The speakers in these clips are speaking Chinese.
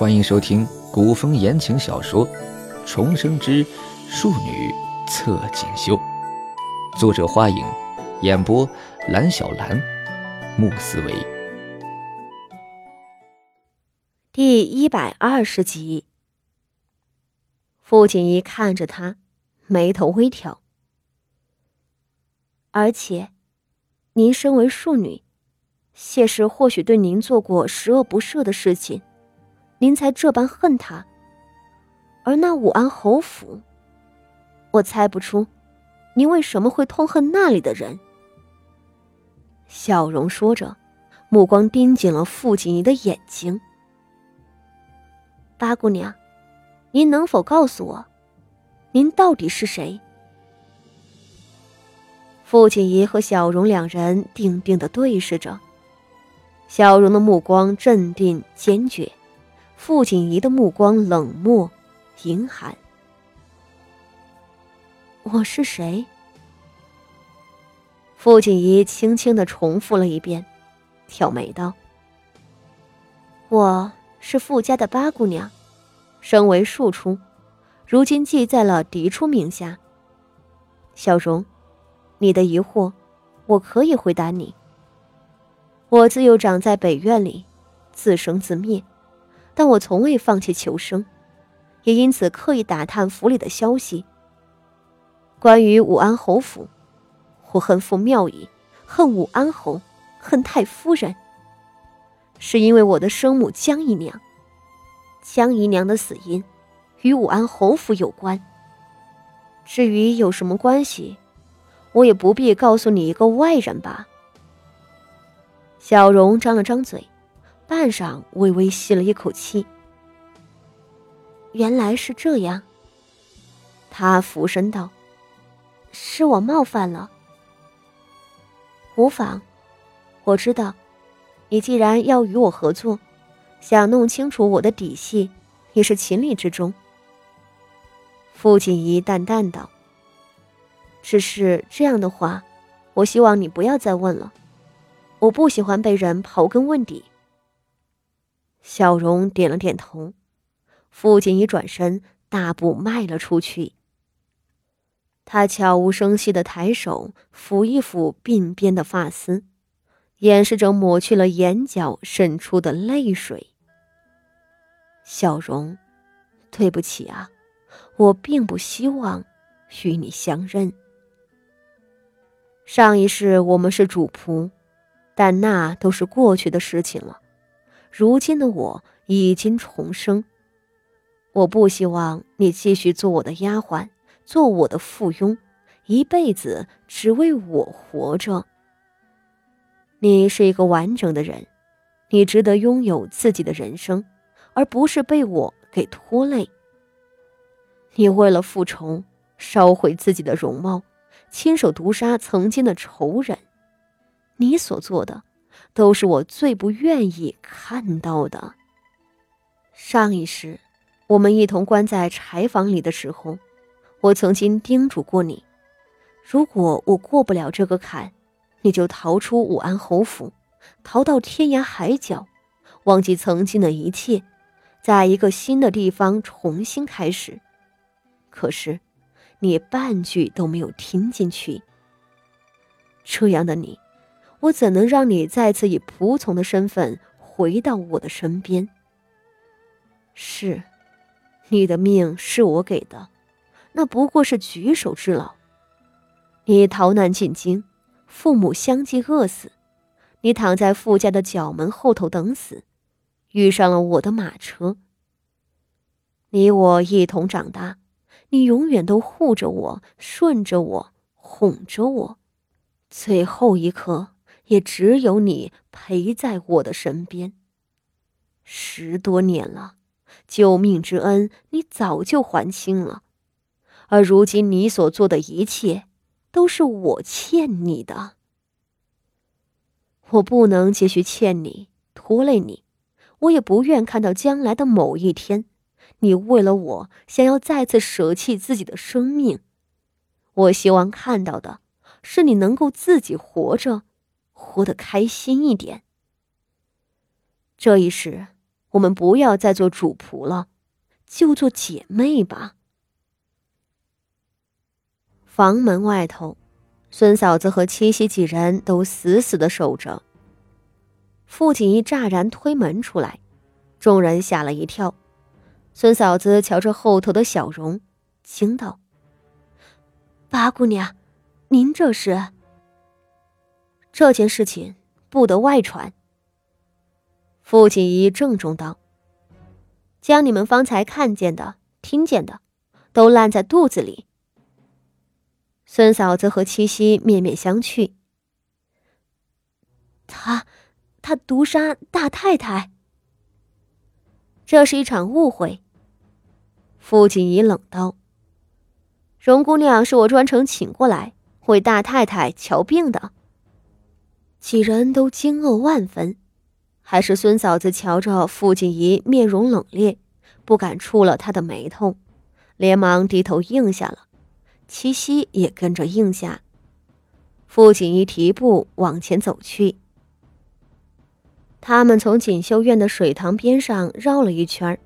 欢迎收听古风言情小说《重生之庶女侧锦绣》，作者：花影，演播：蓝小兰、穆思维。第一百二十集，傅锦仪看着他，眉头微挑。而且，您身为庶女，谢氏或许对您做过十恶不赦的事情。您才这般恨他，而那武安侯府，我猜不出，您为什么会痛恨那里的人。小荣说着，目光盯紧了傅锦仪的眼睛。八姑娘，您能否告诉我，您到底是谁？傅锦仪和小荣两人定定的对视着，小荣的目光镇定坚决。傅锦仪的目光冷漠、阴寒。我是谁？傅锦仪轻轻的重复了一遍，挑眉道：“我是傅家的八姑娘，身为庶出，如今记在了嫡出名下。小荣，你的疑惑，我可以回答你。我自幼长在北院里，自生自灭。”但我从未放弃求生，也因此刻意打探府里的消息。关于武安侯府，我恨父庙仪，恨武安侯，恨太夫人，是因为我的生母江姨娘。江姨娘的死因与武安侯府有关。至于有什么关系，我也不必告诉你一个外人吧。小荣张了张嘴。半晌，微微吸了一口气。原来是这样。他俯身道：“是我冒犯了，无妨。我知道，你既然要与我合作，想弄清楚我的底细，也是情理之中。”傅锦仪淡淡道：“只是这样的话，我希望你不要再问了。我不喜欢被人刨根问底。”小荣点了点头，父亲一转身，大步迈了出去。他悄无声息的抬手抚一抚鬓边的发丝，掩饰着抹去了眼角渗出的泪水。小荣，对不起啊，我并不希望与你相认。上一世我们是主仆，但那都是过去的事情了。如今的我已经重生，我不希望你继续做我的丫鬟，做我的附庸，一辈子只为我活着。你是一个完整的人，你值得拥有自己的人生，而不是被我给拖累。你为了复仇，烧毁自己的容貌，亲手毒杀曾经的仇人，你所做的。都是我最不愿意看到的。上一世，我们一同关在柴房里的时候，我曾经叮嘱过你：如果我过不了这个坎，你就逃出武安侯府，逃到天涯海角，忘记曾经的一切，在一个新的地方重新开始。可是，你半句都没有听进去。这样的你。我怎能让你再次以仆从的身份回到我的身边？是，你的命是我给的，那不过是举手之劳。你逃难进京，父母相继饿死，你躺在傅家的角门后头等死，遇上了我的马车。你我一同长大，你永远都护着我，顺着我，哄着我，最后一刻。也只有你陪在我的身边。十多年了，救命之恩你早就还清了，而如今你所做的一切，都是我欠你的。我不能继续欠你，拖累你，我也不愿看到将来的某一天，你为了我想要再次舍弃自己的生命。我希望看到的是你能够自己活着。活得开心一点。这一世，我们不要再做主仆了，就做姐妹吧。房门外头，孙嫂子和七夕几人都死死的守着。傅锦衣乍然推门出来，众人吓了一跳。孙嫂子瞧着后头的小荣，惊道：“八姑娘，您这是？这件事情不得外传。”傅锦衣郑重道：“将你们方才看见的、听见的，都烂在肚子里。”孙嫂子和七夕面面相觑。他，他毒杀大太太。这是一场误会。傅锦仪冷道：“荣姑娘是我专程请过来为大太太瞧病的。”几人都惊愕万分，还是孙嫂子瞧着傅锦仪面容冷冽，不敢触了他的眉头，连忙低头应下了。七夕也跟着应下。傅锦衣提步往前走去。他们从锦绣院的水塘边上绕了一圈，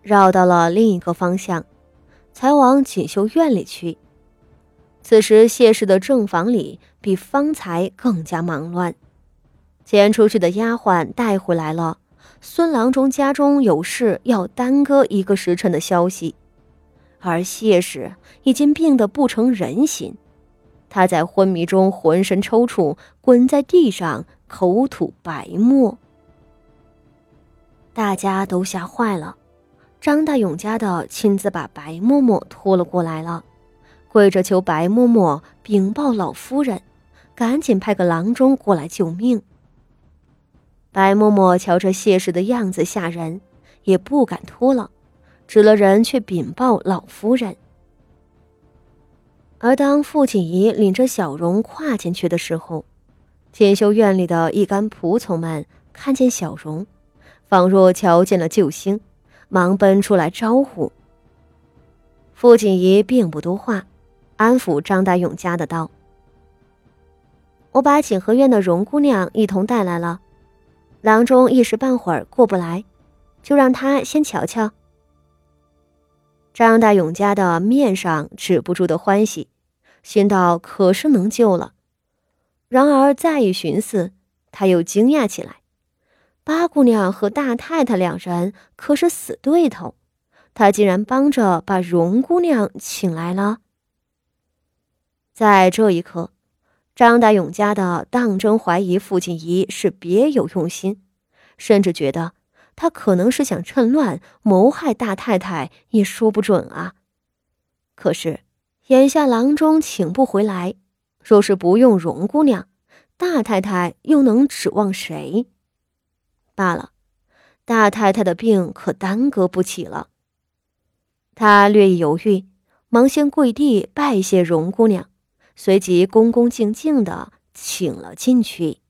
绕到了另一个方向，才往锦绣院里去。此时谢氏的正房里比方才更加忙乱，牵出去的丫鬟带回来了孙郎中家中有事要耽搁一个时辰的消息。而谢氏已经病得不成人形，他在昏迷中浑身抽搐，滚在地上，口吐白沫。大家都吓坏了，张大勇家的亲自把白嬷嬷拖了过来了，跪着求白嬷嬷禀报老夫人，赶紧派个郎中过来救命。白嬷嬷瞧着谢氏的样子吓人，也不敢拖了。指了人去禀报老夫人，而当傅锦仪领着小荣跨进去的时候，锦绣院里的一干仆从们看见小荣，仿若瞧见了救星，忙奔出来招呼。傅锦仪并不多话，安抚张大勇家的道：“我把锦和院的荣姑娘一同带来了，郎中一时半会儿过不来，就让他先瞧瞧。”张大勇家的面上止不住的欢喜，心道可是能救了。然而再一寻思，他又惊讶起来：八姑娘和大太太两人可是死对头，他竟然帮着把荣姑娘请来了。在这一刻，张大勇家的当真怀疑傅锦仪是别有用心，甚至觉得。他可能是想趁乱谋害大太太，也说不准啊。可是眼下郎中请不回来，若是不用荣姑娘，大太太又能指望谁？罢了，大太太的病可耽搁不起了。他略一犹豫，忙先跪地拜谢荣姑娘，随即恭恭敬敬的请了进去。